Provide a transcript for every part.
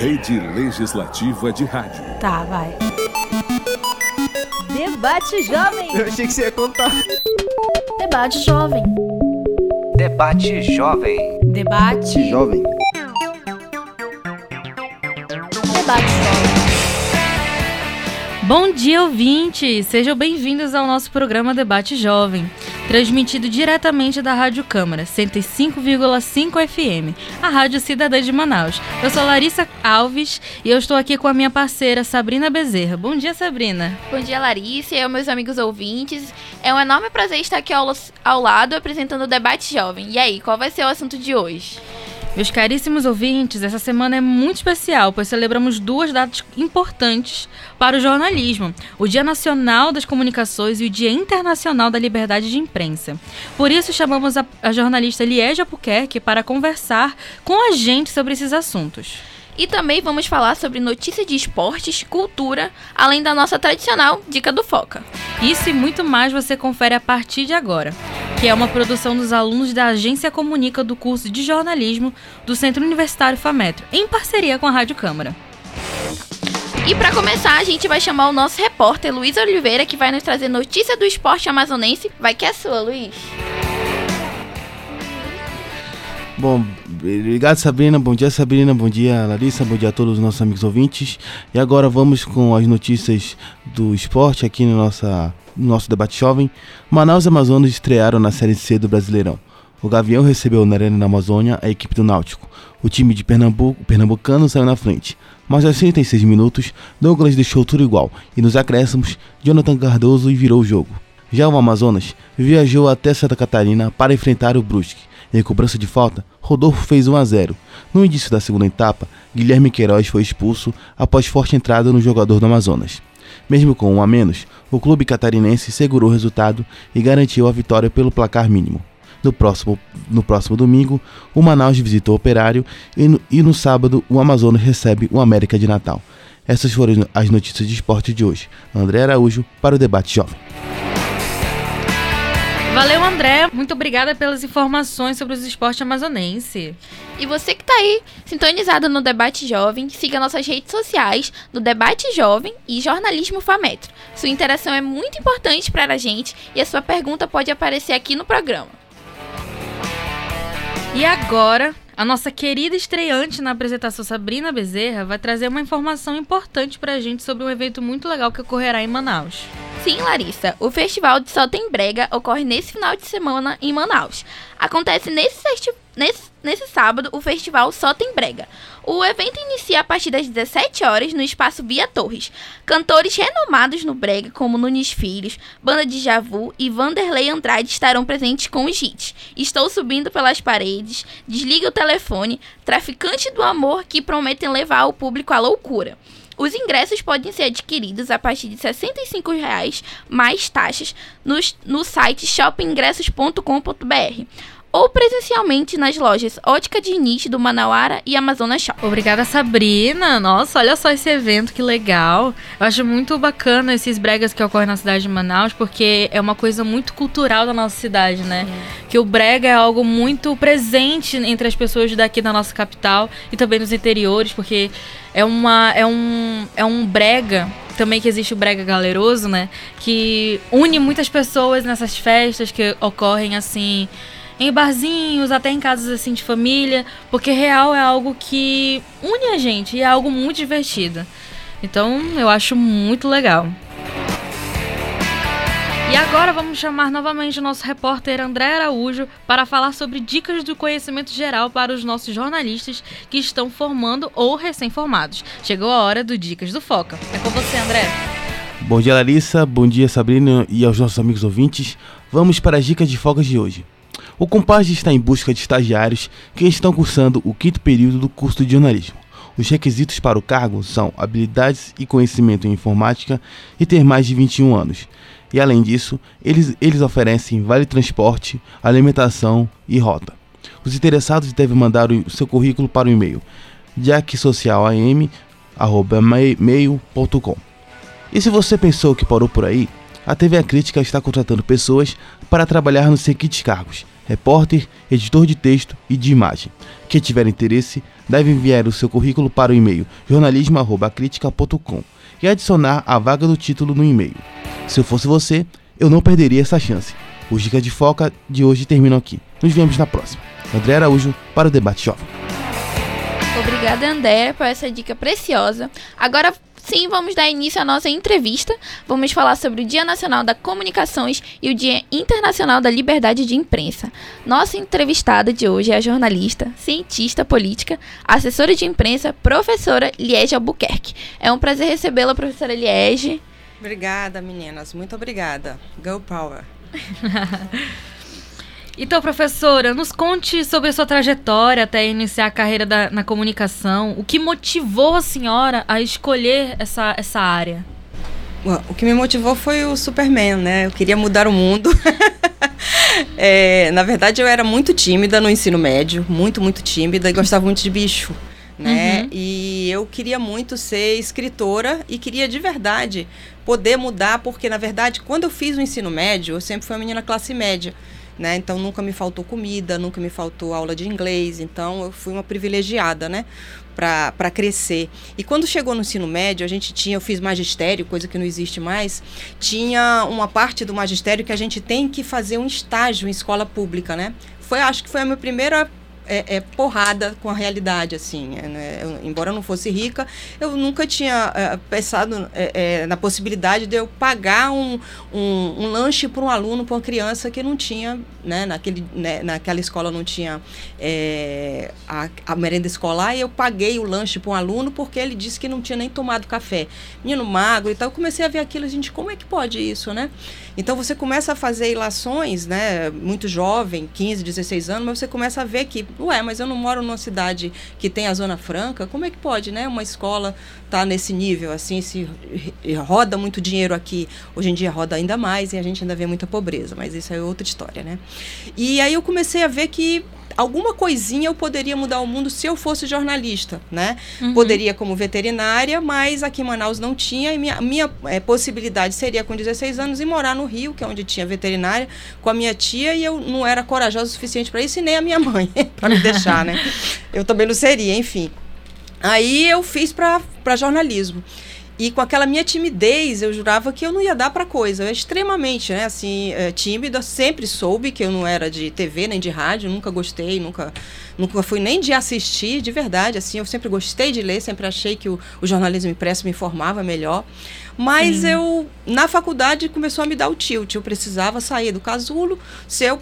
Rede Legislativa de Rádio. Tá, vai. Debate Jovem. Eu achei que você ia contar. Debate Jovem. Debate Jovem. Debate. Jovem. Debate Jovem. Bom dia, ouvintes! Sejam bem-vindos ao nosso programa Debate Jovem, transmitido diretamente da Rádio Câmara, 105,5 FM, a Rádio Cidadã de Manaus. Eu sou Larissa Alves e eu estou aqui com a minha parceira Sabrina Bezerra. Bom dia, Sabrina! Bom dia, Larissa e meus amigos ouvintes. É um enorme prazer estar aqui ao, ao lado apresentando o Debate Jovem. E aí, qual vai ser o assunto de hoje? Meus caríssimos ouvintes, essa semana é muito especial, pois celebramos duas datas importantes para o jornalismo: o Dia Nacional das Comunicações e o Dia Internacional da Liberdade de Imprensa. Por isso, chamamos a, a jornalista Liege Albuquerque para conversar com a gente sobre esses assuntos. E também vamos falar sobre notícias de esportes, cultura, além da nossa tradicional Dica do Foca. Isso e muito mais você confere a partir de agora, que é uma produção dos alunos da Agência Comunica do curso de jornalismo do Centro Universitário FAMetro, em parceria com a Rádio Câmara. E para começar, a gente vai chamar o nosso repórter Luiz Oliveira, que vai nos trazer notícia do esporte amazonense. Vai que é sua, Luiz. Bom, obrigado Sabrina, bom dia Sabrina, bom dia Larissa, bom dia a todos os nossos amigos ouvintes. E agora vamos com as notícias do esporte aqui no, nossa, no nosso debate jovem. Manaus e Amazonas estrearam na Série C do Brasileirão. O Gavião recebeu na Arena da Amazônia a equipe do Náutico. O time de Pernambuco, pernambucano saiu na frente. Mas aos 36 minutos, Douglas deixou tudo igual e nos acréscimos, Jonathan Cardoso virou o jogo. Já o Amazonas viajou até Santa Catarina para enfrentar o Brusque em cobrança de falta, Rodolfo fez 1 a 0. No início da segunda etapa, Guilherme Queiroz foi expulso após forte entrada no jogador do Amazonas. Mesmo com um a menos, o clube catarinense segurou o resultado e garantiu a vitória pelo placar mínimo. No próximo, no próximo domingo, o Manaus visitou o Operário e no, e no sábado o Amazonas recebe o América de Natal. Essas foram as notícias de esporte de hoje. André Araújo para o Debate Jovem. André. Muito obrigada pelas informações sobre os esportes amazonense. E você que está aí sintonizado no Debate Jovem, siga nossas redes sociais no Debate Jovem e Jornalismo Fametro. Sua interação é muito importante para a gente e a sua pergunta pode aparecer aqui no programa. E agora, a nossa querida estreante na apresentação Sabrina Bezerra vai trazer uma informação importante para a gente sobre um evento muito legal que ocorrerá em Manaus. Sim, Larissa, o Festival de Só Tem Brega ocorre nesse final de semana em Manaus. Acontece nesse, nesse, nesse sábado o Festival Só Tem Brega. O evento inicia a partir das 17 horas no espaço Via Torres. Cantores renomados no Brega, como Nunes Filhos, Banda de Javu e Vanderlei Andrade estarão presentes com os hits. Estou subindo pelas paredes, desliga o telefone, Traficante do Amor que prometem levar o público à loucura. Os ingressos podem ser adquiridos a partir de 65 reais, mais taxas no, no site shoppingingressos.com.br ou presencialmente nas lojas Ótica de Niche do Manauara e Amazonas Shop. Obrigada, Sabrina. Nossa, olha só esse evento, que legal. Eu acho muito bacana esses bregas que ocorrem na cidade de Manaus, porque é uma coisa muito cultural da nossa cidade, né? Que o brega é algo muito presente entre as pessoas daqui da nossa capital e também nos interiores, porque é uma é um é um brega também que existe o brega galeroso, né? Que une muitas pessoas nessas festas que ocorrem assim em barzinhos, até em casas assim de família, porque real é algo que une a gente e é algo muito divertido. Então eu acho muito legal. E agora vamos chamar novamente o nosso repórter André Araújo para falar sobre dicas do conhecimento geral para os nossos jornalistas que estão formando ou recém-formados. Chegou a hora do Dicas do Foca. É com você, André. Bom dia, Larissa. Bom dia, Sabrina e aos nossos amigos ouvintes. Vamos para as dicas de focas de hoje. O Compage está em busca de estagiários que estão cursando o quinto período do curso de jornalismo. Os requisitos para o cargo são habilidades e conhecimento em informática e ter mais de 21 anos. E além disso, eles, eles oferecem vale transporte, alimentação e rota. Os interessados devem mandar o seu currículo para o e-mail jacksocialam@mail.com. E se você pensou que parou por aí, a TV A Crítica está contratando pessoas para trabalhar nos seguintes cargos: repórter, editor de texto e de imagem. Quem tiver interesse deve enviar o seu currículo para o e-mail jornalismo@critica.com e adicionar a vaga do título no e-mail. Se eu fosse você, eu não perderia essa chance. Os Dicas de Foca de hoje terminam aqui. Nos vemos na próxima. André Araújo para o Debate Jovem. Obrigada, André, por essa dica preciosa. Agora sim, vamos dar início à nossa entrevista. Vamos falar sobre o Dia Nacional da Comunicações e o Dia Internacional da Liberdade de Imprensa. Nossa entrevistada de hoje é a jornalista, cientista política, assessora de imprensa, professora Liege Albuquerque. É um prazer recebê-la, professora Liege. Obrigada, meninas. Muito obrigada. Go Power. Então, professora, nos conte sobre a sua trajetória até iniciar a carreira da- na comunicação. O que motivou a senhora a escolher essa, essa área? Bom, O que me motivou foi o Superman, né? Eu queria mudar o mundo. É, na verdade, eu era muito tímida no ensino médio, muito, muito tímida e gostava muito de bicho, né? Uhum. E eu queria muito ser escritora e queria de verdade poder mudar, porque na verdade, quando eu fiz o ensino médio, eu sempre fui uma menina classe média. Né? Então nunca me faltou comida, nunca me faltou aula de inglês, então eu fui uma privilegiada, né? Para crescer. E quando chegou no ensino médio, a gente tinha, eu fiz magistério, coisa que não existe mais, tinha uma parte do magistério que a gente tem que fazer um estágio em escola pública, né? Foi, acho que foi a minha primeira é, é, porrada com a realidade, assim. é, né? Eu, embora eu não fosse rica, eu nunca tinha é, pensado é, é, na possibilidade de eu pagar um, um, um lanche para um aluno, para uma criança que não tinha, né, naquele, né, naquela escola não tinha a, a merenda escolar, e eu paguei o lanche para um aluno porque ele disse que não tinha nem tomado café. Menino magro e tal, eu comecei a ver aquilo, gente, como é que pode isso, né? Então você começa a fazer ilações, né, muito jovem, 15, 16 anos, mas você começa a ver que, ué, mas eu não moro numa cidade que tem a Zona Franca, como é que pode, né, uma escola tá nesse nível, assim, se roda muito dinheiro aqui, hoje em dia roda ainda mais e a gente ainda vê muita pobreza, mas isso é outra história, né? E aí eu comecei a ver que alguma coisinha eu poderia mudar o mundo se eu fosse jornalista, né? Uhum. Poderia como veterinária, mas aqui em Manaus não tinha e minha, minha eh, possibilidade seria com 16 anos ir morar no Rio, que é onde tinha veterinária, com a minha tia e eu não era corajosa o suficiente para isso e nem a minha mãe para me deixar, né? Eu também não seria, enfim. Aí eu fiz para jornalismo. E com aquela minha timidez, eu jurava que eu não ia dar para coisa. Eu era extremamente, né, assim, eh, tímida. Sempre soube que eu não era de TV nem de rádio. Nunca gostei, nunca, nunca fui nem de assistir, de verdade. Assim, eu sempre gostei de ler, sempre achei que o, o jornalismo impresso me informava melhor. Mas eu, na faculdade, começou a me dar o tilt. Eu precisava sair do casulo se eu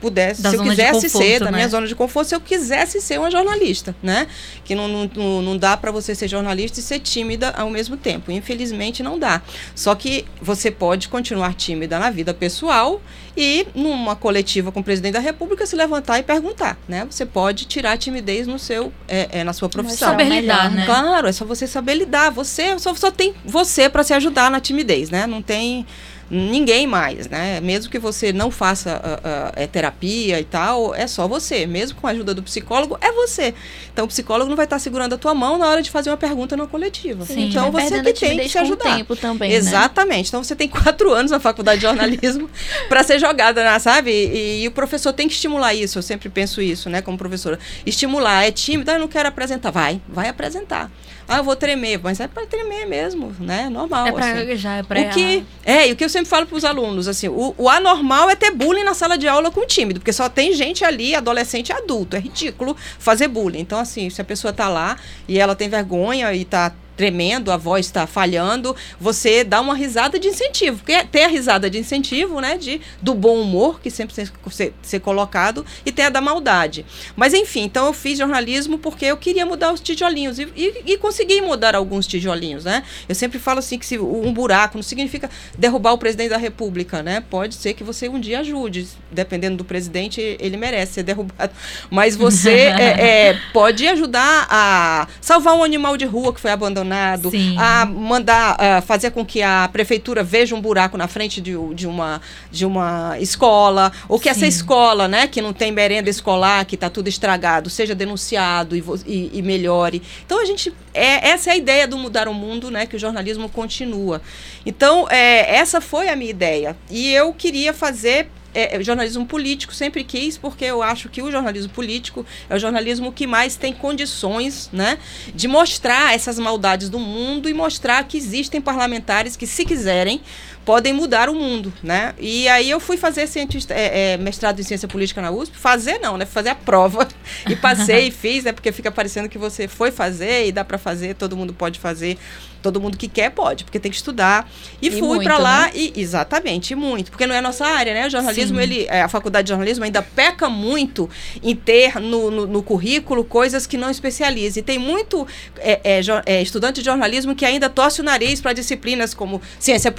pudesse, Da se eu quisesse conforto, ser, da né? minha zona de conforto, se eu quisesse ser uma jornalista, né? Que não, não, não, não dá para você ser jornalista e ser tímida ao mesmo tempo. Infelizmente, não dá. Só que você pode continuar tímida na vida pessoal e numa coletiva com o presidente da República se levantar e perguntar, né? Você pode tirar a timidez no seu, é, é, na sua profissão. saber lidar, né? Claro, é só você saber lidar. Você só, só tem você para se ajudar na timidez, né? Não tem ninguém mais, né? Mesmo que você não faça ah, é, terapia e tal, é só você. Mesmo com a ajuda do psicólogo, é você. Então o psicólogo não vai estar segurando a tua mão na hora de fazer uma pergunta numa coletiva. Sim, então você que tem que se ajudar. tempo também, né? Exatamente. Então você tem quatro anos na faculdade de jornalismo para ser jogada, né, sabe? E, e o professor tem que estimular isso. Eu sempre penso isso, né, como professora. Estimular. É tímido, ah, eu não quero apresentar. Vai, vai apresentar. Ah, eu vou tremer, mas é para tremer mesmo, né? Normal. É pra assim. gaguejar, é pra O que é, e o que eu sempre falo para os alunos, assim, o, o anormal é ter bullying na sala de aula com tímido, porque só tem gente ali, adolescente e adulto. É ridículo fazer bullying. Então, assim, se a pessoa tá lá e ela tem vergonha e tá tremendo, a voz está falhando, você dá uma risada de incentivo. Porque tem a risada de incentivo, né? De, do bom humor, que sempre tem que ser, ser colocado, e tem a da maldade. Mas enfim, então eu fiz jornalismo porque eu queria mudar os tijolinhos. E, e, e consegui mudar alguns tijolinhos, né? Eu sempre falo assim que se um buraco não significa derrubar o presidente da república, né? Pode ser que você um dia ajude. Dependendo do presidente, ele merece ser derrubado. Mas você é, é, pode ajudar a salvar um animal de rua que foi abandonado, Sim. a mandar a fazer com que a prefeitura veja um buraco na frente de, de uma, de uma escola, ou que essa Sim. escola, né, que não tem merenda escolar, que está tudo estragado, seja denunciado e, e, e melhore. Então a gente é essa é a ideia do mudar o mundo, né, que o jornalismo continua. Então é, essa foi a minha ideia e eu queria fazer é, é, jornalismo político, sempre quis, porque eu acho que o jornalismo político é o jornalismo que mais tem condições né, de mostrar essas maldades do mundo e mostrar que existem parlamentares que, se quiserem, podem mudar o mundo, né? E aí eu fui fazer cientista, é, é, mestrado em ciência política na USP, fazer não, né? Fazer a prova e passei e fiz, né? Porque fica parecendo que você foi fazer e dá para fazer, todo mundo pode fazer, todo mundo que quer pode, porque tem que estudar. E, E fui para lá né? e exatamente, e muito, porque não é a nossa área, né? O jornalismo, Sim. ele, é, a faculdade de jornalismo ainda peca muito em ter no, no, no currículo coisas que não especializa. E tem muito é, é, é, estudante de jornalismo que ainda torce o nariz para disciplinas como ciência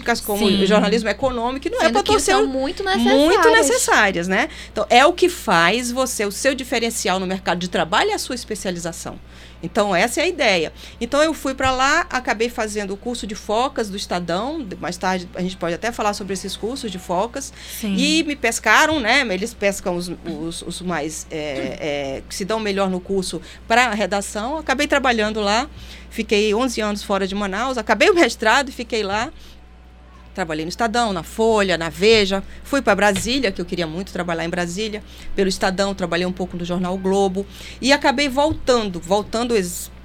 políticas, como Sim. jornalismo econômico, que não é Sendo para que torcer são muito necessárias. muito necessárias, né? Então, é o que faz você, o seu diferencial no mercado de trabalho é a sua especialização. Então, essa é a ideia. Então, eu fui para lá, acabei fazendo o curso de focas do Estadão. Mais tarde, a gente pode até falar sobre esses cursos de focas. Sim. E me pescaram, né? Eles pescam os, os, os mais é, é, que se dão melhor no curso para a redação. Acabei trabalhando lá, fiquei 11 anos fora de Manaus, acabei o mestrado e fiquei lá. Trabalhei no Estadão, na Folha, na Veja. Fui para Brasília, que eu queria muito trabalhar em Brasília. Pelo Estadão, trabalhei um pouco no jornal Globo. E acabei voltando, voltando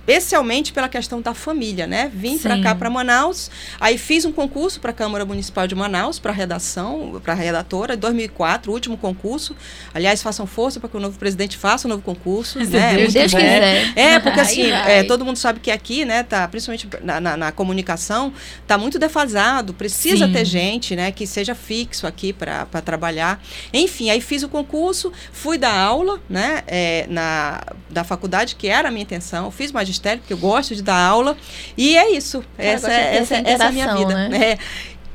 especialmente pela questão da família, né? Vim para cá, para Manaus. Aí fiz um concurso para a Câmara Municipal de Manaus, para redação, para redatora, em 2004, o último concurso. Aliás, façam força para que o novo presidente faça o novo concurso. Se né? Deus Se Deus quiser. É, porque assim, é, todo mundo sabe que aqui, né, tá, principalmente na, na, na comunicação, tá muito defasado, precisa Sim. ter gente, né, que seja fixo aqui para trabalhar. Enfim, aí fiz o concurso, fui dar aula, né, é, na, da faculdade, que era a minha intenção, fiz magistério, porque eu gosto de dar aula, e é isso, Cara, essa, gosta de ter é- essa, essa essa é a minha vida. né? É.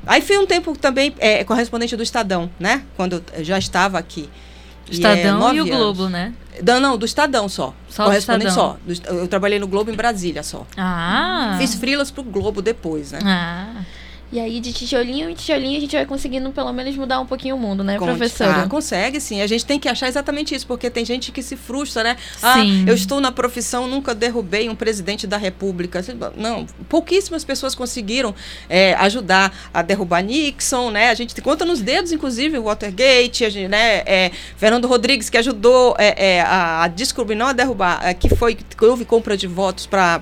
Aí fui um tempo também é, correspondente do Estadão, né, quando eu já estava aqui. E é Estadão e, nove o anos. Globo, né? Não, não, do Estadão só. Só Correspondente só. Do Est- eu trabalhei no Globo em Brasília só. Ah. Fiz frilas pro Globo depois, né? Ah. E aí, de tijolinho em tijolinho, a gente vai conseguindo pelo menos mudar um pouquinho o mundo, né, Conte- professora? Ah, consegue sim. A gente tem que achar exatamente isso, porque tem gente que se frustra, né? Ah, Sim. eu estou na profissão, nunca derrubei um presidente da República. Não, pouquíssimas pessoas conseguiram é, ajudar a derrubar Nixon, né? A gente conta nos dedos, inclusive, o Watergate, a gente, né? É, Fernando Rodrigues, que ajudou é, é, a, a descobrir, não a derrubar, é, que foi que houve compra de votos para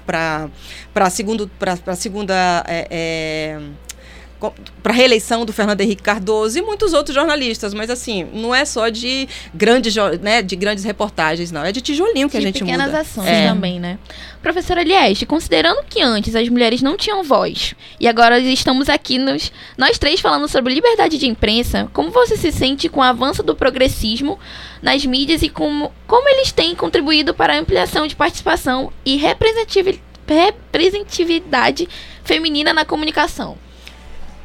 para segundo para segunda para reeleição do Fernando Henrique Cardoso e muitos outros jornalistas, mas assim, não é só de grandes, né, de grandes reportagens, não, é de tijolinho que a de gente pequenas muda. ações É. também, né? Professora Lieste, considerando que antes as mulheres não tinham voz e agora estamos aqui nos nós três falando sobre liberdade de imprensa, como você se sente com o avanço do progressismo nas mídias e como, como eles têm contribuído para a ampliação de participação e representativi- representatividade feminina na comunicação?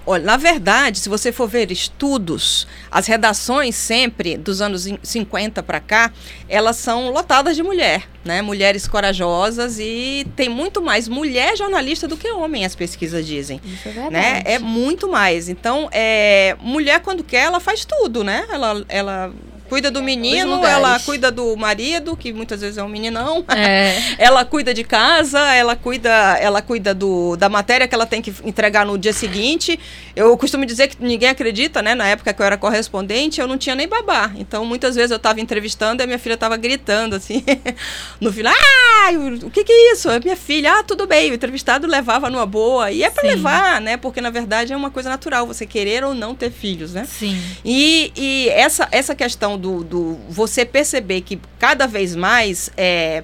Olha, na verdade, se você for ver estudos, as redações sempre dos anos in- 50 para cá, elas são lotadas de mulher, né? Mulheres corajosas e tem muito mais mulher jornalista do que homem, as pesquisas dizem. Isso é verdade. né? É muito mais. Então, é, mulher quando quer, ela faz tudo, né? Ela, ela cuida do menino, lugares. ela cuida do marido, que muitas vezes é um meninão. É. Ela cuida de casa, ela cuida, ela cuida do, da matéria que ela tem que entregar no dia seguinte. Eu costumo dizer que ninguém acredita, né? Na época que eu era correspondente, eu não tinha nem babá. Então, muitas vezes eu estava entrevistando e a minha filha estava gritando assim. no final, ah, o que, que é isso? É minha filha. Ah, tudo bem. O entrevistado levava numa boa. E é para levar, né? Porque na verdade é uma coisa natural, você querer ou não ter filhos, né? Sim. E, e essa, essa questão do, do você perceber que cada vez mais é,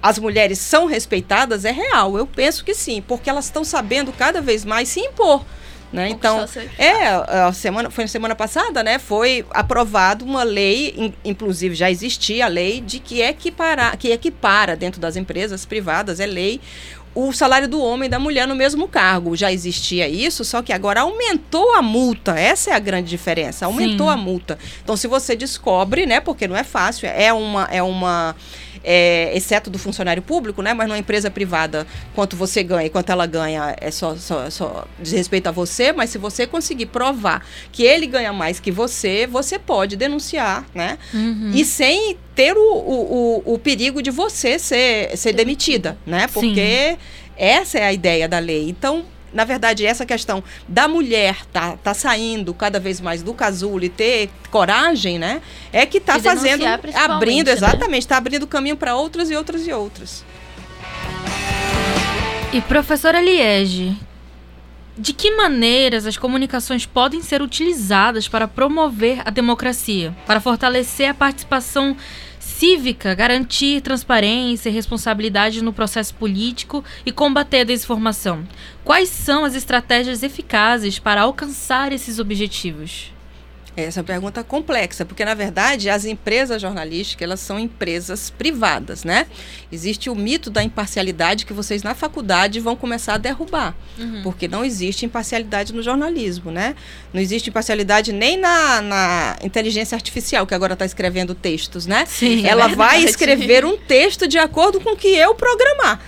as mulheres são respeitadas é real. Eu penso que sim, porque elas estão sabendo cada vez mais se impor. Né? Então, é, a semana, foi na semana passada, né? Foi aprovado uma lei, in- inclusive já existia a lei, de que equipara, que equipara dentro das empresas privadas, é lei, o salário do homem e da mulher no mesmo cargo. Já existia isso, só que agora aumentou a multa. Essa é a grande diferença. Aumentou Sim. a multa. Então, se você descobre, né? Porque não é fácil, é uma. É uma é, exceto do funcionário público, né? Mas numa empresa privada, quanto você ganha e quanto ela ganha é só, só, só diz respeito a você, mas se você conseguir provar que ele ganha mais que você, você pode denunciar, né? Uhum. E sem ter o, o, o, o perigo de você ser, ser demitida, né? Sim. Porque essa é a ideia da lei. Então, na verdade, essa questão da mulher tá, tá saindo cada vez mais do casulo e ter coragem, né? É que tá fazendo, abrindo, né? exatamente, tá abrindo caminho para outras e outras e outras. E professora Liege, de que maneiras as comunicações podem ser utilizadas para promover a democracia, para fortalecer a participação cívica, garantir transparência e responsabilidade no processo político e combater a desinformação? Quais são as estratégias eficazes para alcançar esses objetivos? Essa é uma pergunta complexa, porque na verdade as empresas jornalísticas elas são empresas privadas, né? Existe o mito da imparcialidade que vocês na faculdade vão começar a derrubar, porque não existe imparcialidade no jornalismo, né? Não existe imparcialidade nem na, na inteligência artificial que agora está escrevendo textos, né? Sim, Ela é vai escrever um texto de acordo com o que eu programar.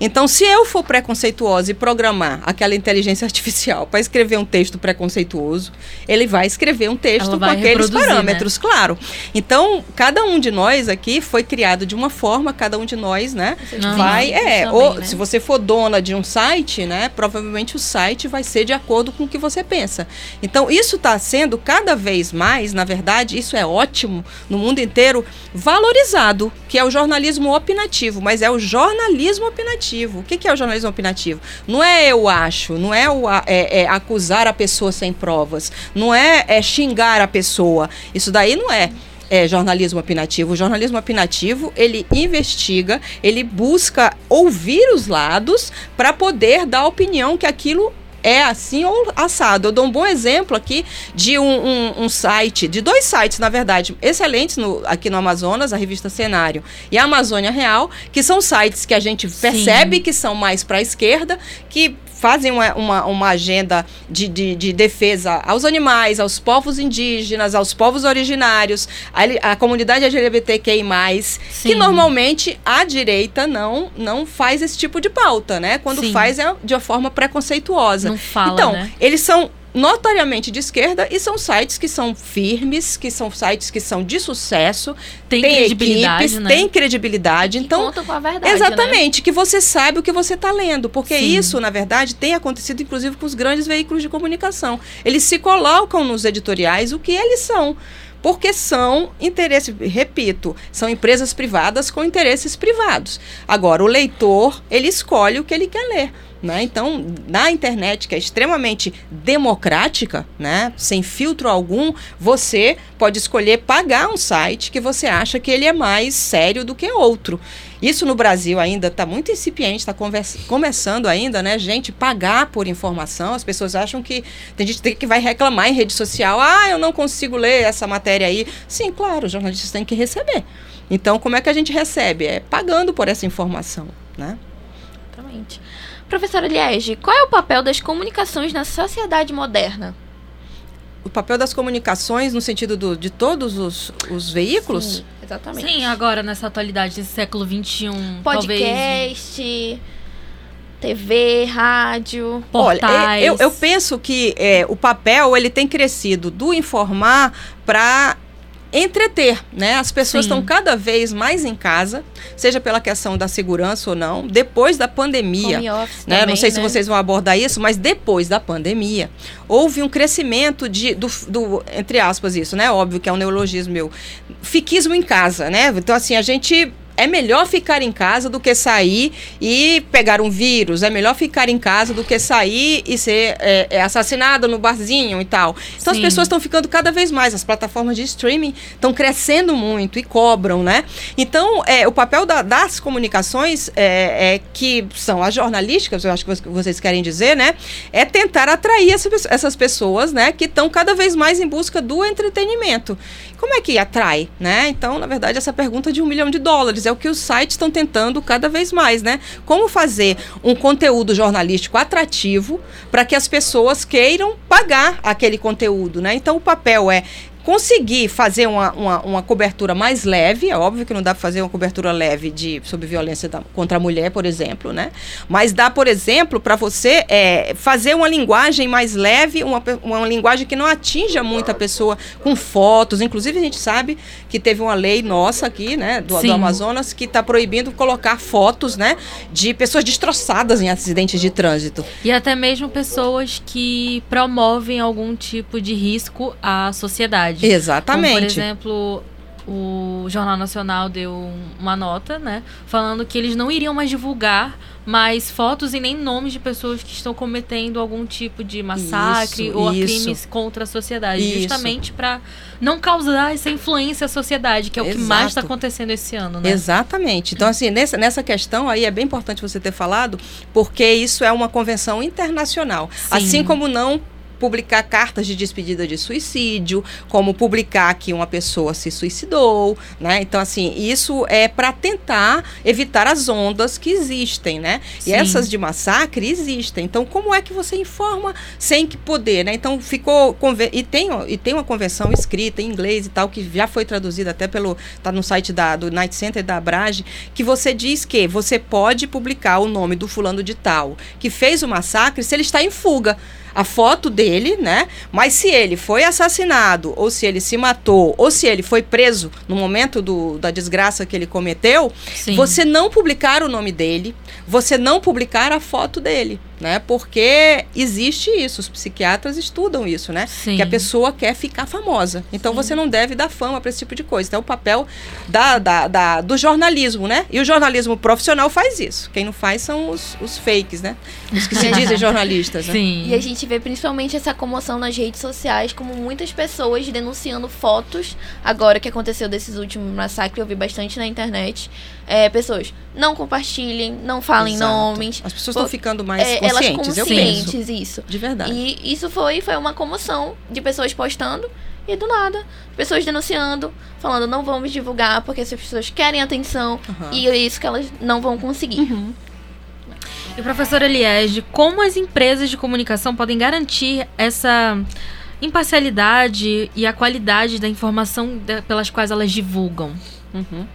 Então, se eu for preconceituosa e programar aquela inteligência artificial para escrever um texto preconceituoso, ele vai escrever um texto com aqueles né? parâmetros, claro. Então, cada um de nós aqui foi criado de uma forma, cada um de nós, né? Aham. Vai, é, também, ou né? se você for dona de um site, né, provavelmente o site vai ser de acordo com o que você pensa. Então, isso está sendo cada vez mais, na verdade, isso é ótimo no mundo inteiro, valorizado, que é o jornalismo opinativo, mas é o jornalismo opinativo. O que, é o jornalismo opinativo? Não é eu acho, não é, o, é- é acusar a pessoa sem provas, não é, é xingar a pessoa. Isso daí não é é, jornalismo opinativo. O jornalismo opinativo, ele investiga, ele busca ouvir os lados para poder dar a opinião que aquilo é assim ou assado. Eu dou um bom exemplo aqui de um, um- um site, de dois sites, na verdade, excelentes no- aqui no Amazonas, a revista Cenário e a Amazônia Real, que são sites que a gente percebe que são mais para a esquerda, que fazem uma, uma, uma agenda de, de, de defesa aos animais, aos povos indígenas, aos povos originários, a, a comunidade LGBTQI+, que Sim. normalmente a direita não, não faz esse tipo de pauta, né? Quando Sim. faz é de uma forma preconceituosa. Não fala, então, né? eles são notoriamente de esquerda e são sites que são firmes, que são sites que são de sucesso, Tem têm credibilidade, equipes, né? têm credibilidade. Que Então, contam com a verdade, né? Exatamente, que você sabe o que você está lendo, porque Sim. isso, na verdade, tem acontecido inclusive com os grandes veículos de comunicação. Eles se colocam nos editoriais o que eles são. Porque são interesses, repito, são empresas privadas com interesses privados. Agora, o leitor, ele escolhe o que ele quer ler. Né? Então, na internet, que é extremamente democrática, né? sem filtro algum, você pode escolher pagar um site que você acha que ele é mais sério do que outro. Isso no Brasil ainda está muito incipiente, está começando ainda, né? Gente, pagar por informação. As pessoas acham que. Tem gente que vai reclamar em rede social. Ah, eu não consigo ler essa matéria aí. Sim, claro, os jornalistas têm que receber. Então, como é que a gente recebe? É pagando por essa informação, né? Exatamente. Professora Liege, qual é o papel das comunicações na sociedade moderna? O papel das comunicações no sentido do, de todos os, os veículos? Sim, exatamente. Sim, agora nessa atualidade desse século XXI, talvez Podcast, TV, rádio. Olha, portais. eu, eu penso que é, o papel ele tem crescido do informar para entreter, né? As pessoas Sim. estão cada vez mais em casa, seja pela questão da segurança ou não, depois da pandemia. Né? também, Não sei se né? vocês vão abordar isso, mas depois da pandemia, houve um crescimento de, do, do- entre aspas, isso, né? Óbvio que é um neologismo meu. Fiquismo em casa, né? Então, assim, a gente. É melhor ficar em casa do que sair e pegar um vírus. É melhor ficar em casa do que sair e ser é, é, assassinado no barzinho e tal. Então as Sim. pessoas estão ficando cada vez mais. As plataformas de streaming estão crescendo muito e cobram, né? Então, é, o papel da- das comunicações, é, é, que são as jornalísticas, eu acho que vo- vocês querem dizer, né? É tentar atrair essa essas pessoas, né? Que estão cada vez mais em busca do entretenimento. Como é que atrai, né? Então, na verdade, essa pergunta de um milhão de dólares é o que os sites estão tentando cada vez mais, né? Como fazer um conteúdo jornalístico atrativo para que as pessoas queiram pagar aquele conteúdo, né? Então, o papel é conseguir fazer uma, uma, uma cobertura mais leve, é óbvio que não dá para fazer uma cobertura leve de sobre violência da- contra a mulher, por exemplo, né? Mas dá, por exemplo, para você é, fazer uma linguagem mais leve, uma, uma linguagem que não atinja muito a pessoa com fotos. Inclusive, a gente sabe que teve uma lei nossa aqui, né, do, do. Amazonas, que está proibindo colocar fotos, né, de pessoas destroçadas em acidentes de trânsito. E até mesmo pessoas que promovem algum tipo de risco à sociedade. Exatamente. Como, por exemplo, o Jornal Nacional deu uma nota, né? Falando que eles não iriam mais divulgar mais fotos e nem nomes de pessoas que estão cometendo algum tipo de massacre Isso, ou isso. crimes contra a sociedade. Isso. Justamente para não causar essa influência à sociedade, que é o que mais está Exato. acontecendo esse ano, né? Exatamente. Então, assim, nessa, nessa questão aí é bem importante você ter falado, porque isso é uma convenção internacional. Sim. Assim como não publicar cartas de despedida de suicídio, como publicar que uma pessoa se suicidou, né? Então, assim, isso é para tentar evitar as ondas que existem, né? Sim. E essas de massacre existem. Então, como é que você informa sem que poder, né? Então, ficou e tem e tem uma convenção escrita em inglês e tal que já foi traduzida até pelo tá no site da do Night Center da Abrage, que você diz que você pode publicar o nome do fulano de tal que fez o massacre se ele está em fuga. A foto dele, né? Mas se ele foi assassinado, ou se ele se matou, ou se ele foi preso no momento do, da desgraça que ele cometeu, Sim. você não publicar o nome dele, você não publicar a foto dele, né? Porque existe isso, os psiquiatras estudam isso, né? Sim. Que a pessoa quer ficar famosa. Então você não deve dar fama para esse tipo de coisa. Então é o papel da, da, da- do jornalismo, né? E o jornalismo profissional faz isso. Quem não faz são os, os fakes, né? Os que se dizem jornalistas, né? Sim. E a gente vê principalmente essa comoção nas redes sociais, como muitas pessoas denunciando fotos. Agora que aconteceu desses últimos massacres, eu vi bastante na internet. É, pessoas, não compartilhem, não falem Exato. nomes. As pessoas estão ficando mais É, elas conscientes, isso. De verdade. E isso foi, foi uma comoção de pessoas postando e do nada, pessoas denunciando, falando não vamos divulgar porque essas pessoas querem atenção Aham. e é isso que elas não vão conseguir. E professora Liege, como as empresas de comunicação podem garantir essa imparcialidade e a qualidade da informação da- pelas quais elas divulgam? Uhum.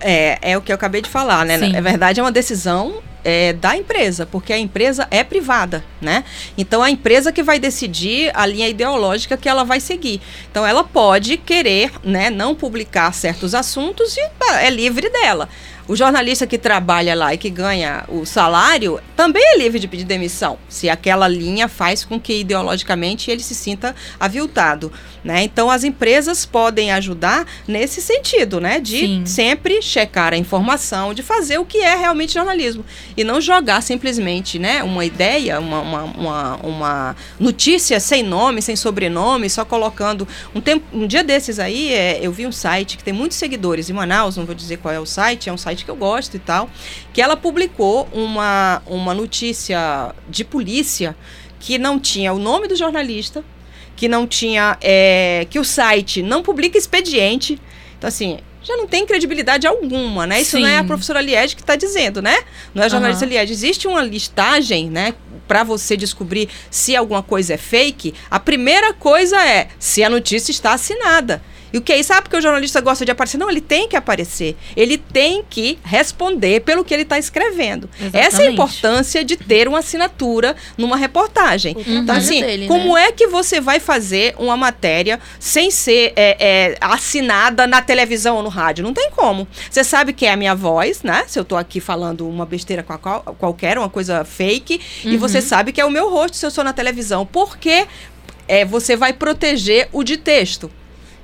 É, é o que eu acabei de falar, né? Sim. Na verdade, é uma decisão é, da empresa, porque a empresa é privada, né? Então, a empresa que vai decidir a linha ideológica que ela vai seguir. Então, ela pode querer, né, não publicar certos assuntos e é livre dela. O jornalista que trabalha lá e que ganha o salário também é livre de pedir demissão, se aquela linha faz com que ideologicamente ele se sinta aviltado, né? Então as empresas podem ajudar nesse sentido, né? De Sim. sempre checar a informação, de fazer o que é realmente jornalismo e não jogar simplesmente, né? Uma ideia, uma, uma, uma, uma notícia sem nome, sem sobrenome, só colocando um tempo, um dia desses aí, é, eu vi um site que tem muitos seguidores em Manaus, não vou dizer qual é o site, é um site que eu gosto e tal, que ela publicou uma, uma notícia de polícia que não tinha o nome do jornalista, que não tinha, é, que o site não publica expediente. Então, assim, já não tem credibilidade alguma, né? Isso não é a Sim. professora Liege que está dizendo, né? Não é a jornalista Aham. Liege. Existe uma listagem, né? Para você descobrir se alguma coisa é fake. A primeira coisa é se a notícia está assinada. E o que é isso? Ah, porque o jornalista gosta de aparecer. Não, ele tem que aparecer. Ele tem que responder pelo que ele está escrevendo. Essa é a Exatamente. importância de ter uma assinatura numa reportagem. Então, trabalho assim, dele, como né? é que você vai fazer uma matéria sem ser é, é, assinada na televisão ou no rádio? Não tem como. Você sabe que é a minha voz, né? Se eu tô aqui falando uma besteira qual- qual- qualquer, uma coisa fake, e você sabe que é o meu rosto se eu sou na televisão. Porque é, você vai proteger o de texto.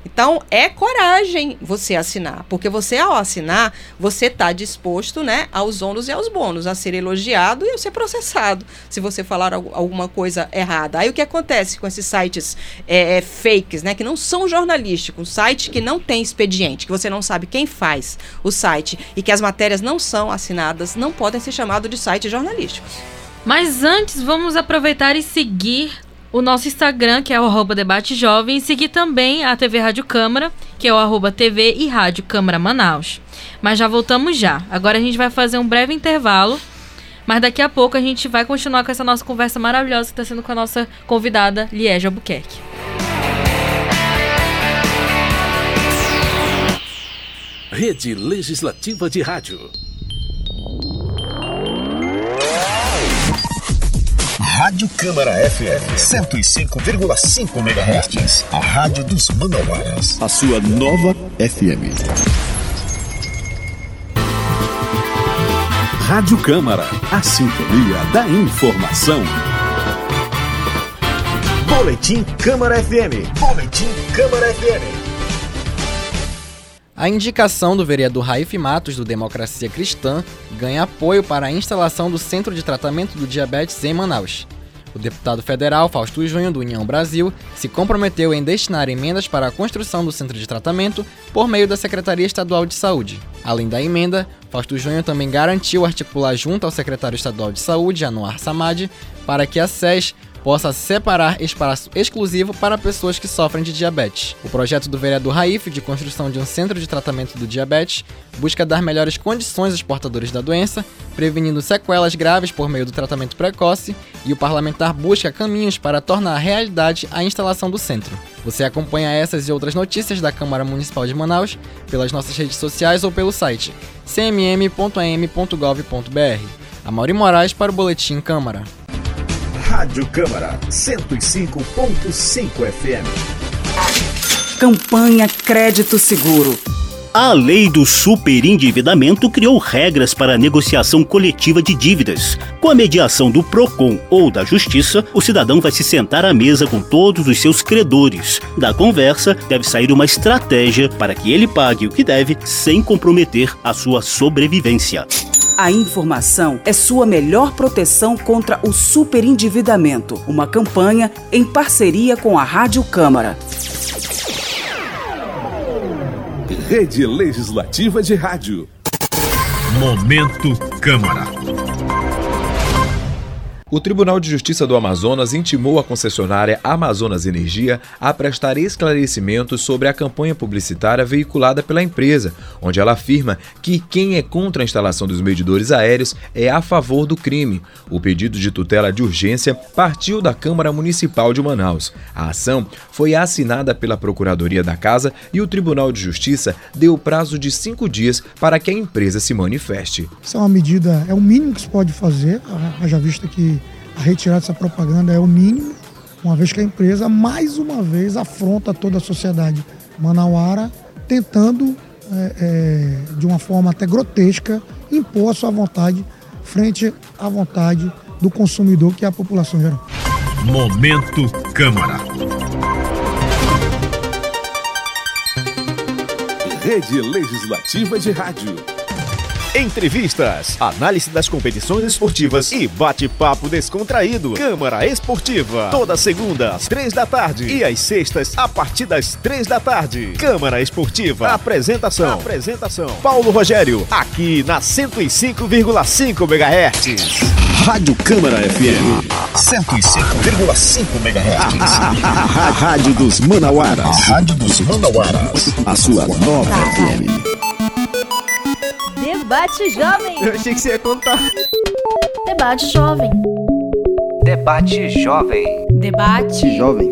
Então, é coragem você assinar, porque você, ao assinar, você está disposto né, aos ônus e aos bônus, a ser elogiado e a ser processado, se você falar algu- alguma coisa errada. Aí o que acontece com esses sites é, é, fakes, né, que não são jornalísticos, sites que não tem expediente, que você não sabe quem faz o site e que as matérias não são assinadas, não podem ser chamados de sites jornalísticos. Mas antes, vamos aproveitar e seguir o nosso Instagram, que é o arroba Debate Jovem, seguir também a TV Rádio Câmara, que é o arroba TV e Rádio Câmara Manaus. Mas já voltamos já. Agora a gente vai fazer um breve intervalo, mas daqui a pouco a gente vai continuar com essa nossa conversa maravilhosa que está sendo com a nossa convidada, Liege Albuquerque. Rede Legislativa de Rádio. Rádio Câmara FM 105,5 MHz. A rádio dos Manauaras. A sua nova FM. Rádio Câmara, a sintonia da informação. Boletim Câmara FM. Boletim Câmara FM. A indicação do vereador Raif Matos, do Democracia Cristã, ganha apoio para a instalação do Centro de Tratamento do Diabetes em Manaus. O deputado federal Fausto Junho, do União Brasil, se comprometeu em destinar emendas para a construção do centro de tratamento por meio da Secretaria Estadual de Saúde. Além da emenda, Fausto Junho também garantiu articular junto ao secretário estadual de Saúde, Anuar Samad, para que a SES possa separar espaço exclusivo para pessoas que sofrem de diabetes. O projeto do vereador Raif de construção de um centro de tratamento do diabetes busca dar melhores condições aos portadores da doença, prevenindo sequelas graves por meio do tratamento precoce, e o parlamentar busca caminhos para tornar realidade a instalação do centro. Você acompanha essas e outras notícias da Câmara Municipal de Manaus pelas nossas redes sociais ou pelo site cmm.am.gov.br. Amaury Moraes para o Boletim Câmara. Rádio Câmara 105.5 FM. Campanha Crédito Seguro. A lei do superendividamento criou regras para a negociação coletiva de dívidas. Com a mediação do PROCON ou da Justiça, o cidadão vai se sentar à mesa com todos os seus credores. Da conversa, deve sair uma estratégia para que ele pague o que deve sem comprometer a sua sobrevivência. A informação é sua melhor proteção contra o superendividamento. Uma campanha em parceria com a Rádio Câmara. Rede Legislativa de Rádio. Momento Câmara. O Tribunal de Justiça do Amazonas intimou a concessionária Amazonas Energia a prestar esclarecimentos sobre a campanha publicitária veiculada pela empresa, onde ela afirma que quem é contra a instalação dos medidores aéreos é a favor do crime. O pedido de tutela de urgência partiu da Câmara Municipal de Manaus. A ação foi assinada pela Procuradoria da Casa e o Tribunal de Justiça deu prazo de cinco dias para que a empresa se manifeste. Isso é uma medida, é o mínimo que se pode fazer, haja vista que a retirada dessa propaganda é o mínimo, uma vez que a empresa, mais uma vez, afronta toda a sociedade manauara, tentando, é, é, de uma forma até grotesca, impor a sua vontade frente à vontade do consumidor, que é a população geral. Momento Câmara. Rede Legislativa de Rádio. Entrevistas, análise das competições esportivas e bate-papo descontraído. Câmara Esportiva, toda segunda às três da tarde e às sextas a partir das três da tarde. Câmara Esportiva, apresentação, apresentação. Paulo Rogério, aqui na 105,5 MHz. Rádio Câmara FM 105,5 MHz. A rádio dos Manauaras. A rádio dos Manauaras. A sua nova FM. Debate Jovem. Eu achei que você ia contar. Debate Jovem. Debate Jovem. Debate Jovem.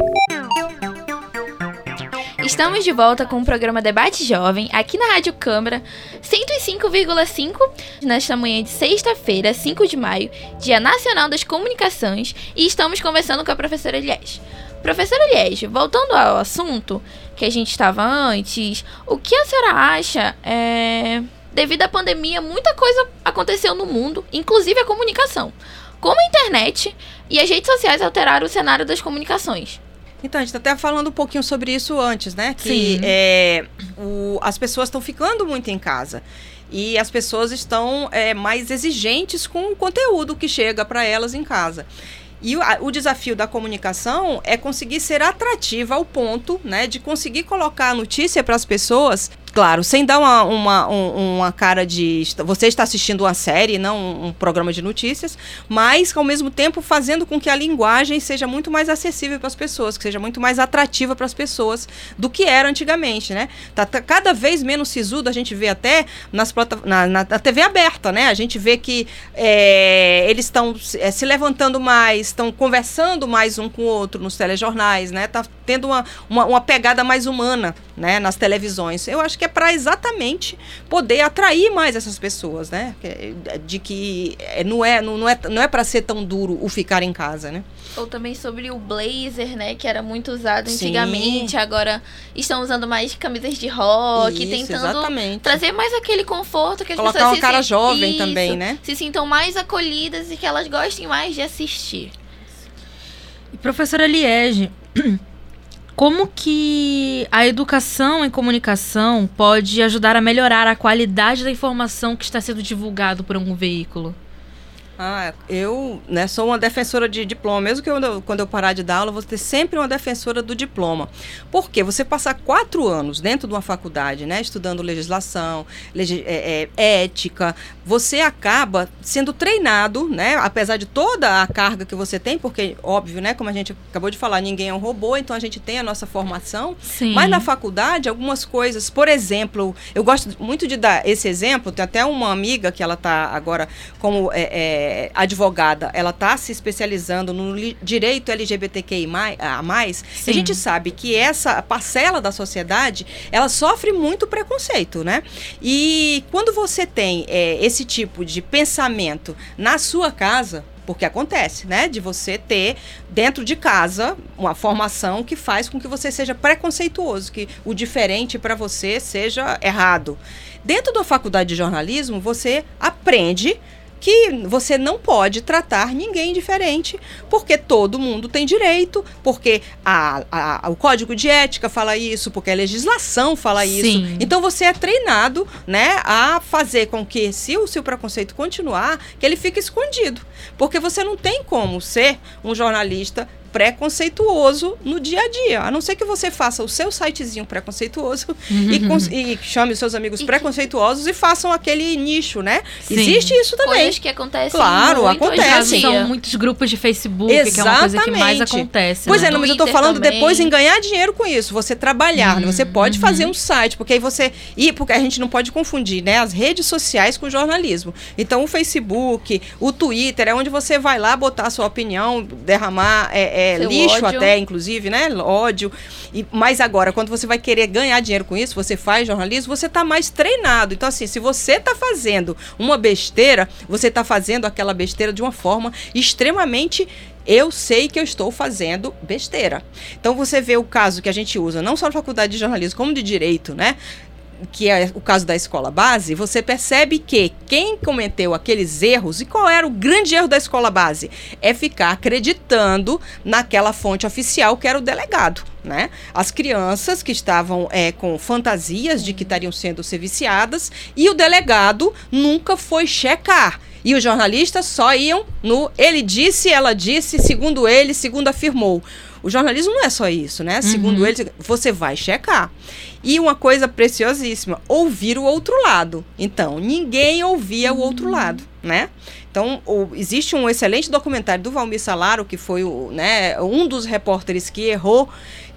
Estamos de volta com o programa Debate Jovem, aqui na Rádio Câmara 105,5, nesta manhã de sexta-feira, 5 de maio, Dia Nacional das Comunicações, e estamos conversando com a professora Eliege. Professora Eliege, voltando ao assunto que a gente estava antes, o que a senhora acha é... Devido à pandemia, muita coisa aconteceu no mundo, inclusive a comunicação. Como a internet e as redes sociais alteraram o cenário das comunicações. Então, a gente está até falando um pouquinho sobre isso antes, né? Que Sim. é, o, as pessoas estão ficando muito em casa. E as pessoas estão é, mais exigentes com o conteúdo que chega para elas em casa. E o, a- o desafio da comunicação é conseguir ser atrativa ao ponto né, de conseguir colocar a notícia para as pessoas, claro, sem dar uma, uma, um- uma cara de. Você está assistindo uma série, não um, programa de notícias, mas ao mesmo tempo fazendo com que a linguagem seja muito mais acessível para as pessoas, que seja muito mais atrativa para as pessoas do que era antigamente, né? Tá, tá cada vez menos sisudo, a gente vê até nas plata, na, na, na TV aberta, né? A gente vê que é, eles estão é, se levantando mais, estão conversando mais um com o outro nos telejornais, né? Tá tendo uma, uma, uma pegada mais humana né, nas televisões. Eu acho que é para exatamente poder atrair mais essas pessoas, né? Que- De que é, não é não, é não é para ser tão duro o ficar em casa, né? Ou também sobre o blazer, né? Que era muito usado Sim. antigamente. Agora estão usando mais camisas de rock, Isso, tentando exatamente. trazer mais aquele conforto que as Colocar pessoas uma se cara se- jovem Isso, também, né? Se sintam mais acolhidas e que elas gostem mais de assistir. E professora Liege, como que a educação em comunicação pode ajudar a melhorar a qualidade da informação que está sendo divulgado por algum veículo? Ah, eu né, sou uma defensora de diploma. Mesmo que eu, quando eu parar de dar aula, vou ter sempre uma defensora do diploma. Por quê? Você passar quatro anos dentro de uma faculdade, né, estudando legislação, legi- é, é, ética, você acaba sendo treinado, né, apesar de toda a carga que você tem, porque, óbvio, né, como a gente acabou de falar, ninguém é um robô, então a gente tem a nossa formação. Sim. Mas na faculdade, algumas coisas, por exemplo, eu gosto muito de dar esse exemplo, tem até uma amiga que ela está agora como é, é, advogada, ela está se especializando no direito LGBTQI+, a mais, Sim. a gente sabe que essa parcela da sociedade, ela sofre muito preconceito, né? E quando você tem é, esse tipo de pensamento na sua casa, porque acontece, né? De você ter dentro de casa uma formação que faz com que você seja preconceituoso, que o diferente para você seja errado. Dentro da faculdade de jornalismo, você aprende que você não pode tratar ninguém diferente, porque todo mundo tem direito, porque a, a- o código de ética fala isso, porque a legislação fala isso. Sim. Então você é treinado, né, a fazer com que, se o seu preconceito continuar, que ele fique escondido, porque você não tem como ser um jornalista preconceituoso no dia a dia, a não ser que você faça o seu sitezinho preconceituoso e, cons- e chame os seus amigos preconceituosos e façam aquele nicho, né? Sim. Existe isso também. Coisas que acontecem Claro, muito hoje em acontece. dia. São muitos grupos de Facebook, que é uma coisa que mais Exatamente. acontece. Pois né? é, não, mas eu tô falando também. depois em ganhar dinheiro com isso, você trabalhar, né? você pode fazer um site, porque aí você e porque a gente não pode confundir, né, as redes sociais com o jornalismo. Então o Facebook, o Twitter é onde você vai lá botar a sua opinião, derramar é, é, lixo ódio. até, inclusive, né, ódio. E, mas agora, quando você vai querer ganhar dinheiro com isso, você faz jornalismo, você tá mais treinado. Então assim, se você tá fazendo uma besteira, você tá fazendo aquela besteira de uma forma extremamente eu sei que eu estou fazendo besteira. Então você vê o caso que a gente usa, não só na faculdade de jornalismo, como de direito, né? Que é o caso da escola base, você percebe que quem cometeu aqueles erros, e qual era o grande erro da escola base? É ficar acreditando naquela fonte oficial que era o delegado. Né? As crianças que estavam é, com fantasias de que estariam sendo serviciadas e o delegado nunca foi checar. E os jornalistas só iam no ele disse, ela disse, segundo ele, segundo afirmou. O jornalismo não é só isso, né? Segundo ele, você vai checar. E uma coisa preciosíssima, ouvir o outro lado. Então, ninguém ouvia o outro lado, né? Então, o- existe um excelente documentário do Valmir Salaro, que foi o, né, um dos repórteres que errou,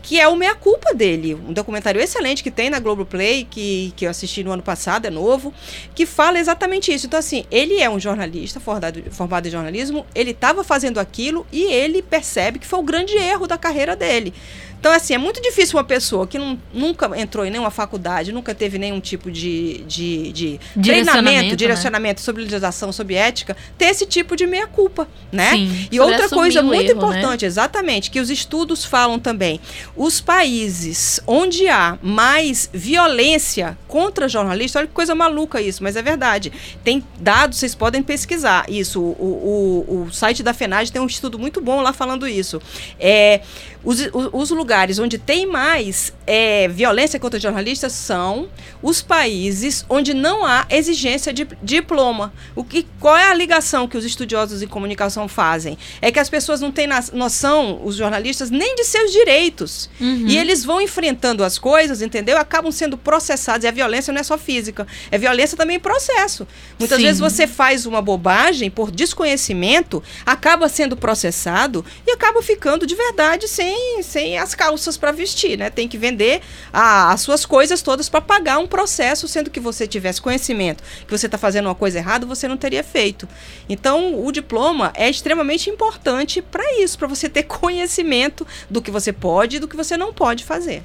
que é o Meia Culpa dele. Um documentário excelente que tem na Globoplay, que, que eu assisti no ano passado, é novo, que fala exatamente isso. Então, assim, ele é um jornalista formado, formado em jornalismo, ele estava fazendo aquilo e ele percebe que foi o grande erro da carreira dele. Então, assim, é muito difícil uma pessoa que não- nunca entrou em nenhuma faculdade, nunca teve nenhum tipo de, de, de Direcionamento, treinamento, né? direcionamento sobre legislação, sobre ética, ter esse tipo de meia-culpa, né? Sim. E outra coisa muito erro, né? importante, exatamente, que os estudos falam também. Os países onde há mais violência contra jornalistas, olha que coisa maluca isso, mas é verdade. Tem dados, vocês podem pesquisar isso. O, o, o site da FENAD tem um estudo muito bom lá falando isso. É, os, os, lugares onde tem mais é, violência contra jornalistas são os países onde não há exigência de diploma. O que, qual é a ligação que os estudiosos em comunicação fazem? É que as pessoas não têm noção, os jornalistas, nem de seus direitos. Uhum. E eles vão enfrentando as coisas, entendeu? Acabam sendo processados. E a violência não é só física, é violência também em processo. Muitas Sim. vezes você faz uma bobagem por desconhecimento, acaba sendo processado e acaba ficando de verdade sem, sem as calças para vestir, né? Tem que vender a- as suas coisas todas para pagar um processo, sendo que você tivesse conhecimento que você está fazendo uma coisa errada, você não teria feito. Então, o diploma é extremamente importante para isso, para você ter conhecimento do que você pode e do que você não pode fazer.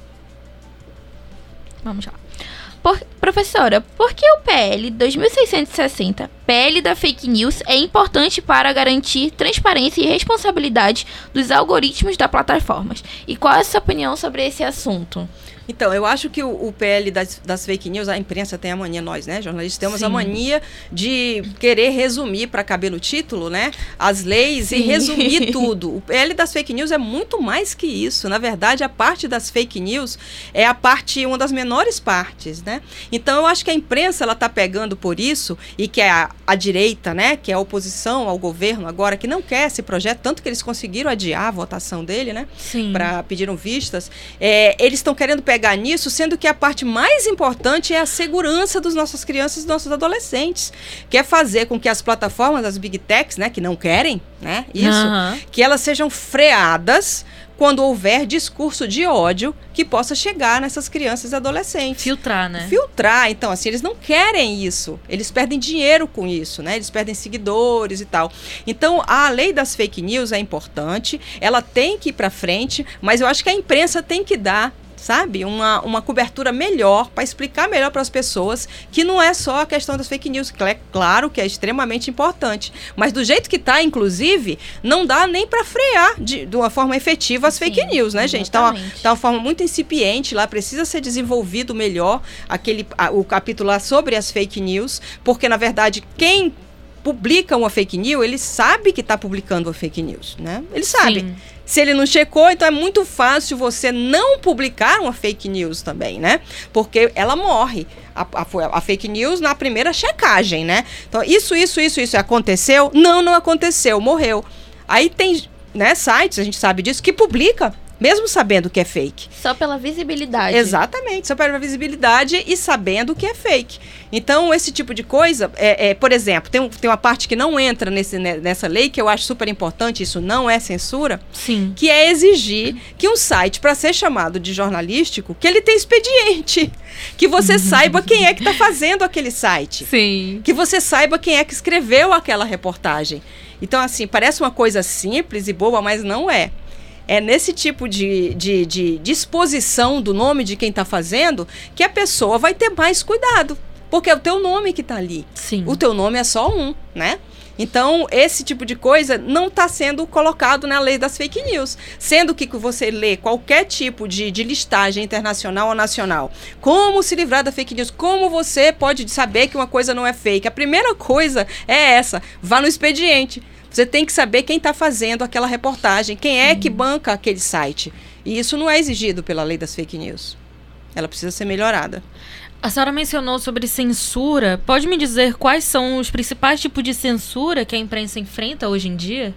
Vamos lá. Por- professora, por que o PL 2660, PL da fake news, é importante para garantir transparência e responsabilidade dos algoritmos das plataformas? E qual é a sua opinião sobre esse assunto? Então, eu acho que o, o PL das, das fake news, a imprensa tem a mania, nós, né, jornalistas, temos a Sim. mania de querer resumir para caber no título, né, as leis e Sim. resumir tudo. O PL das fake news é muito mais que isso. Na verdade, a parte das fake news é a parte, uma das menores partes, né. Então, eu acho que a imprensa, ela tá pegando por isso e que é a, a direita, né, que é a oposição ao governo agora, que não quer esse projeto, tanto que eles conseguiram adiar a votação dele, né, Sim. para pediram vistas, é, eles estão querendo pegar nisso, sendo que a parte mais importante é a segurança dos nossas crianças e dos nossos adolescentes, que é fazer com que as plataformas, as big techs, né, que não querem, né, isso, Aham. que elas sejam freadas quando houver discurso de ódio que possa chegar nessas crianças e adolescentes. Filtrar, né? Filtrar, então, assim, eles não querem isso. Eles perdem dinheiro com isso, né? Eles perdem seguidores e tal. Então, a lei das fake news é importante, ela tem que ir para frente, mas eu acho que a imprensa tem que dar sabe, uma, uma cobertura melhor para explicar melhor para as pessoas que não é só a questão das fake news, que é claro que é extremamente importante, mas do jeito que tá, inclusive, não dá nem para frear de, de uma forma efetiva as fake news, né, gente? Tá uma, exatamente. tá uma forma muito incipiente lá, precisa ser desenvolvido melhor aquele a- o capítulo lá sobre as fake news, porque na verdade quem publica uma fake news, ele sabe que está publicando uma fake news, né? Ele sabe. Sim. Se ele não checou, então é muito fácil você não publicar uma fake news também, né? Porque ela morre. A, a- a fake news na primeira checagem, né? Então, isso, isso, isso, isso aconteceu? Não, não aconteceu, morreu. Aí tem né, sites, a gente sabe disso, que publica, mesmo sabendo que é fake. Só pela visibilidade. Exatamente, só para visibilidade e sabendo que é fake. Então, esse tipo de coisa, é, é, por exemplo, tem, um- tem uma parte que não entra nesse, né, nessa lei, que eu acho super importante, isso não é censura, Sim. que é exigir que um site, para ser chamado de jornalístico, que ele tenha expediente. Que você saiba quem é que está fazendo aquele site. Sim. Que você saiba quem é que escreveu aquela reportagem. Então, assim, parece uma coisa simples e boba, mas não é. É nesse tipo de, de, de disposição do nome de quem está fazendo que a pessoa vai ter mais cuidado. Porque é o teu nome que está ali. Sim. O teu nome é só um, né? Então, esse tipo de coisa não está sendo colocado na lei das fake news. Sendo que que você lê qualquer tipo de, de listagem internacional ou nacional, como se livrar da fake news, como você pode saber que uma coisa não é fake. A primeira coisa é essa: vá no expediente. Você tem que saber quem está fazendo aquela reportagem, quem é que banca aquele site. E isso não é exigido pela lei das fake news. Ela precisa ser melhorada. A senhora mencionou sobre censura. Pode me dizer quais são os principais tipos de censura que a imprensa enfrenta hoje em dia?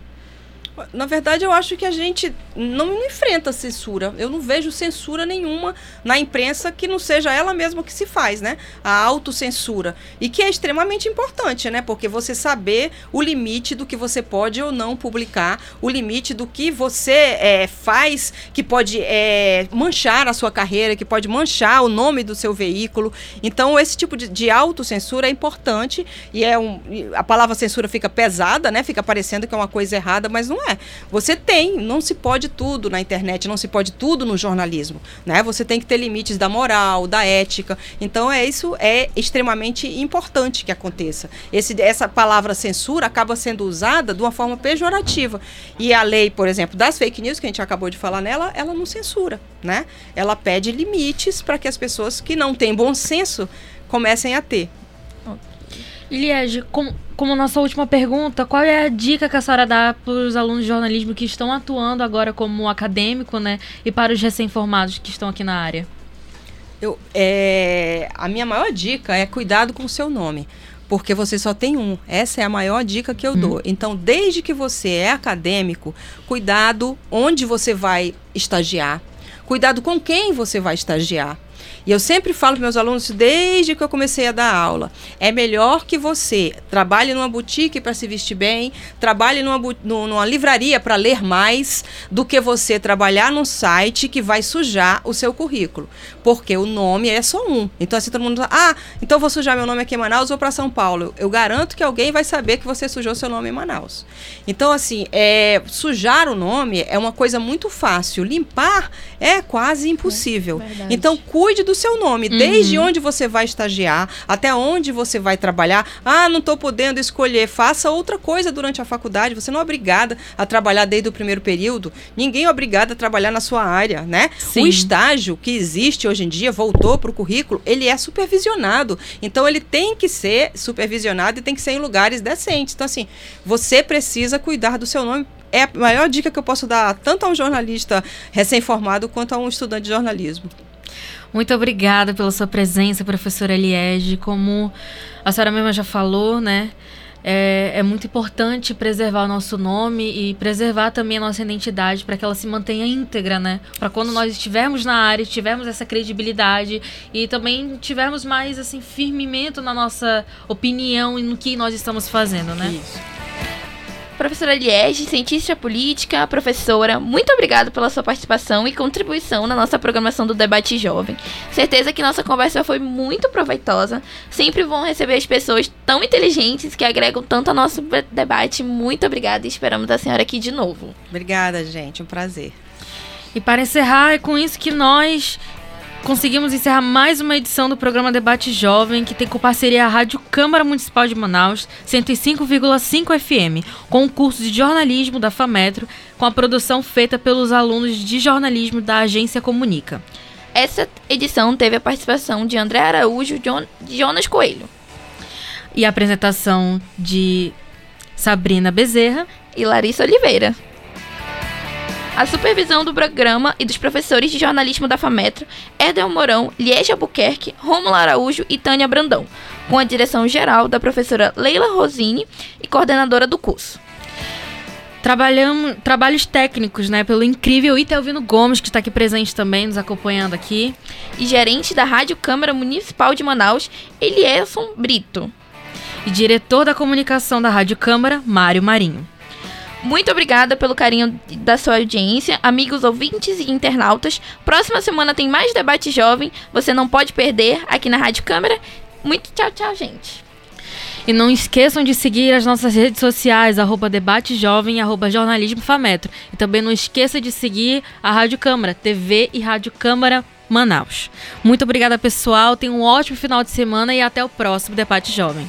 Na verdade, eu acho que a gente não enfrenta censura. Eu não vejo censura nenhuma na imprensa que não seja ela mesma que se faz, né? A autocensura. E que é extremamente importante, né? Porque você saber o limite do que você pode ou não publicar, o limite do que você é, faz que pode é, manchar a sua carreira, que pode manchar o nome do seu veículo. Então, esse tipo de, de autocensura é importante e é um. A palavra censura fica pesada, né? Fica parecendo que é uma coisa errada, mas não é. Você tem, não se pode tudo na internet, não se pode tudo no jornalismo, né? Você tem que ter limites da moral, da ética. Então é isso é extremamente importante que aconteça. Esse, essa palavra censura acaba sendo usada de uma forma pejorativa. E a lei, por exemplo, das fake news que a gente acabou de falar nela, ela não censura, né? Ela pede limites para que as pessoas que não têm bom senso comecem a ter. Liege, como, como nossa última pergunta, qual é a dica que a senhora dá para os alunos de jornalismo que estão atuando agora como acadêmico, né? E para os recém-formados que estão aqui na área? Eu, é, a minha maior dica é cuidado com o seu nome. Porque você só tem um. Essa é a maior dica que eu dou. Então, desde que você é acadêmico, cuidado onde você vai estagiar. Cuidado com quem você vai estagiar. E eu sempre falo para meus alunos, desde que eu comecei a dar aula, é melhor que você trabalhe numa boutique para se vestir bem, trabalhe numa, numa livraria para ler mais, do que você trabalhar num site que vai sujar o seu currículo. Porque o nome é só um. Então, assim, todo mundo fala, ah, então vou sujar meu nome aqui em Manaus ou para São Paulo. Eu garanto que alguém vai saber que você sujou seu nome em Manaus. Então, assim, é, sujar o nome é uma coisa muito fácil. Limpar é quase impossível. verdade. então, cuide do seu nome, Uhum. desde onde você vai estagiar, até onde você vai trabalhar. Ah, não estou podendo escolher, faça outra coisa durante a faculdade. Você não é obrigada a trabalhar desde o primeiro período. Ninguém é obrigado a trabalhar na sua área, né? Sim. O estágio que existe hoje em dia, voltou para o currículo, ele é supervisionado. Então ele tem que ser supervisionado e tem que ser em lugares decentes. Então, assim, você precisa cuidar do seu nome. É a maior dica que eu posso dar tanto a um jornalista recém-formado quanto a um estudante de jornalismo. Muito obrigada pela sua presença, professora Liege. Como a senhora mesma já falou, né? É, é muito importante preservar o nosso nome e preservar também a nossa identidade para que ela se mantenha íntegra, né? Para quando nós estivermos na área, tivermos essa credibilidade e também tivermos mais assim firmamento na nossa opinião e no que nós estamos fazendo, né? Isso. Professora Liege, cientista política, professora, muito obrigada pela sua participação e contribuição na nossa programação do Debate Jovem. Certeza que nossa conversa foi muito proveitosa. Sempre vão receber as pessoas tão inteligentes que agregam tanto ao nosso debate. Muito obrigada e esperamos a senhora aqui de novo. Obrigada, gente. Um prazer. E para encerrar, é com isso que nós conseguimos encerrar mais uma edição do programa Debate Jovem, que tem com parceria a Rádio Câmara Municipal de Manaus, 105,5 FM, com o curso de jornalismo da FAMetro, com a produção feita pelos alunos de jornalismo da agência Comunica. Essa edição teve a participação de André Araújo e Jon- Jonas Coelho. E a apresentação de Sabrina Bezerra e Larissa Oliveira. A supervisão do programa e dos professores de jornalismo da FAMetro, Erdel Mourão, Liege Albuquerque, Rômulo Araújo e Tânia Brandão, com a direção geral da professora Leila Rosini e coordenadora do curso. Trabalhamos, trabalhos técnicos, né, pelo incrível Itelvino Gomes, que está aqui presente também, nos acompanhando aqui. E gerente da Rádio Câmara Municipal de Manaus, Elielson Brito. E diretor da comunicação da Rádio Câmara, Mário Marinho. Muito obrigada pelo carinho da sua audiência, amigos ouvintes e internautas. Próxima semana tem mais debate jovem, você não pode perder aqui na Rádio Câmara. Muito tchau, tchau, gente. E não esqueçam de seguir as nossas redes sociais, arroba Debate Jovem, arroba Jornalismo Fametro. E também não esqueça de seguir a Rádio Câmara, TV e Rádio Câmara Manaus. Muito obrigada, pessoal. Tenham um ótimo final de semana e até o próximo Debate Jovem.